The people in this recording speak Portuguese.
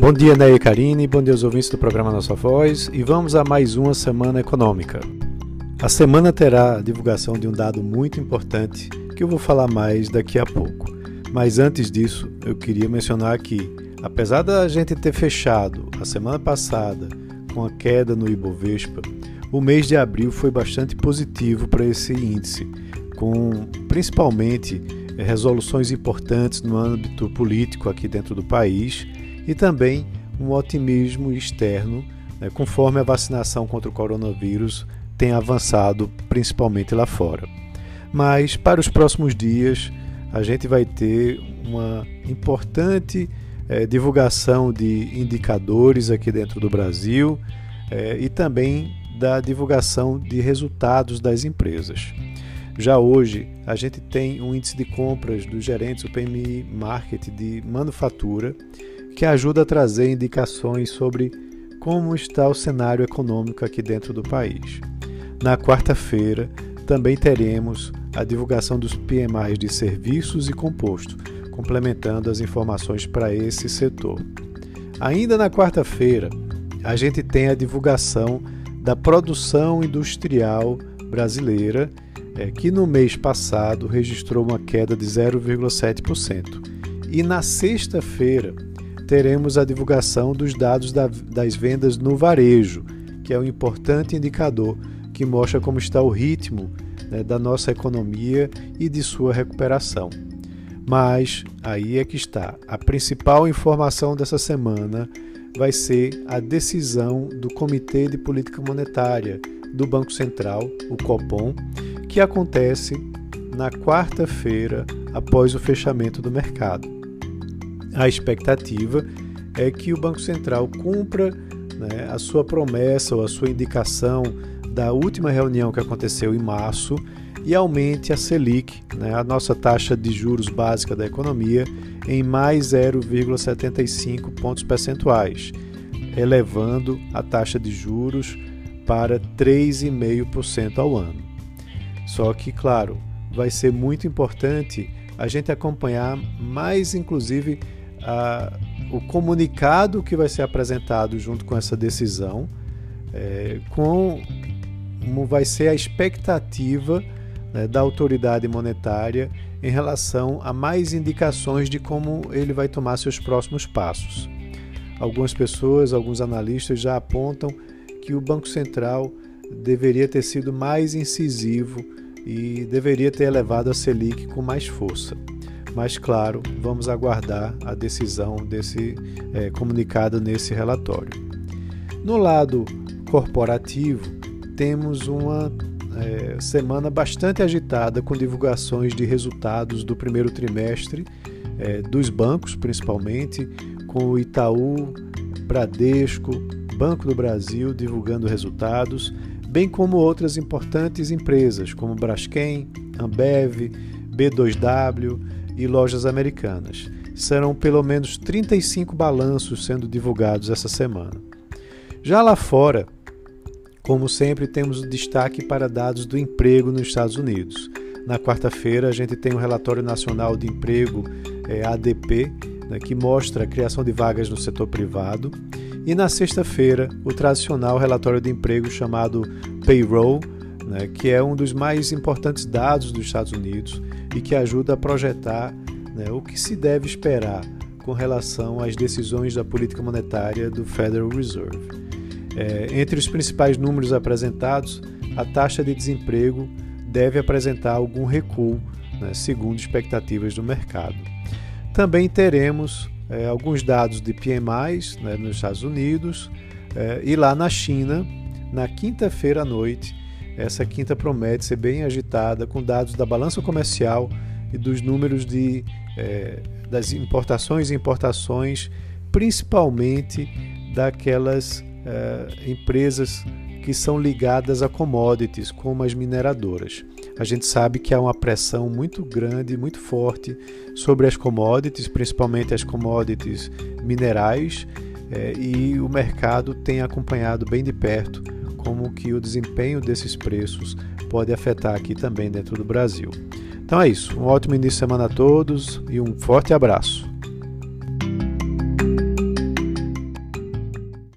Bom dia, Ney e Karine, bom dia aos ouvintes do programa Nossa Voz e vamos a mais uma Semana Econômica. A semana terá a divulgação de um dado muito importante que eu vou falar mais daqui a pouco. Mas antes disso, eu queria mencionar que, apesar da gente ter fechado a semana passada com a queda no Ibovespa, o mês de abril foi bastante positivo para esse índice, com principalmente resoluções importantes no âmbito político aqui dentro do país e também um otimismo externo, né, conforme a vacinação contra o coronavírus tem avançado, principalmente lá fora. Mas para os próximos dias, a gente vai ter uma importante eh, divulgação de indicadores aqui dentro do Brasil eh, e também da divulgação de resultados das empresas. Já hoje, a gente tem um índice de compras dos gerentes, o PMI Market de manufatura, que ajuda a trazer indicações sobre como está o cenário econômico aqui dentro do país. Na quarta-feira, também teremos a divulgação dos PMIs de serviços e composto, complementando as informações para esse setor. Ainda na quarta-feira, a gente tem a divulgação da produção industrial brasileira, é, que no mês passado registrou uma queda de 0,7%. E na sexta-feira, teremos a divulgação dos dados da, das vendas no varejo, que é um importante indicador que mostra como está o ritmo né, da nossa economia e de sua recuperação. Mas aí é que está. A principal informação dessa semana vai ser a decisão do Comitê de Política Monetária do Banco Central, o Copom, que acontece na quarta-feira após o fechamento do mercado a expectativa é que o Banco Central cumpra né, a sua promessa ou a sua indicação da última reunião que aconteceu em março e aumente a Selic, né, a nossa taxa de juros básica da economia, em mais 0,75 pontos percentuais, elevando a taxa de juros para 3,5% ao ano. Só que, claro, vai ser muito importante a gente acompanhar mais, inclusive, a, o comunicado que vai ser apresentado junto com essa decisão, é, com como vai ser a expectativa né, da autoridade monetária em relação a mais indicações de como ele vai tomar seus próximos passos. Algumas pessoas, alguns analistas já apontam que o Banco Central deveria ter sido mais incisivo e deveria ter elevado a Selic com mais força mas claro, vamos aguardar a decisão desse é, comunicado nesse relatório. No lado corporativo, temos uma é, semana bastante agitada com divulgações de resultados do primeiro trimestre é, dos bancos, principalmente, com o Itaú, Bradesco, Banco do Brasil divulgando resultados, bem como outras importantes empresas como Braskem, Ambev, B2W, e lojas americanas. Serão pelo menos 35 balanços sendo divulgados essa semana. Já lá fora, como sempre, temos o destaque para dados do emprego nos Estados Unidos. Na quarta-feira, a gente tem o Relatório Nacional de Emprego, é, ADP, né, que mostra a criação de vagas no setor privado. E na sexta-feira, o tradicional relatório de emprego chamado Payroll, né, que é um dos mais importantes dados dos Estados Unidos e que ajuda a projetar né, o que se deve esperar com relação às decisões da política monetária do Federal Reserve. É, entre os principais números apresentados, a taxa de desemprego deve apresentar algum recuo, né, segundo expectativas do mercado. Também teremos é, alguns dados de PMIs né, nos Estados Unidos é, e lá na China, na quinta-feira à noite, essa quinta promete ser bem agitada, com dados da balança comercial e dos números de, é, das importações e importações, principalmente daquelas é, empresas que são ligadas a commodities, como as mineradoras. A gente sabe que há uma pressão muito grande, muito forte sobre as commodities, principalmente as commodities minerais, é, e o mercado tem acompanhado bem de perto como que o desempenho desses preços pode afetar aqui também dentro do Brasil. Então é isso. Um ótimo início de semana a todos e um forte abraço.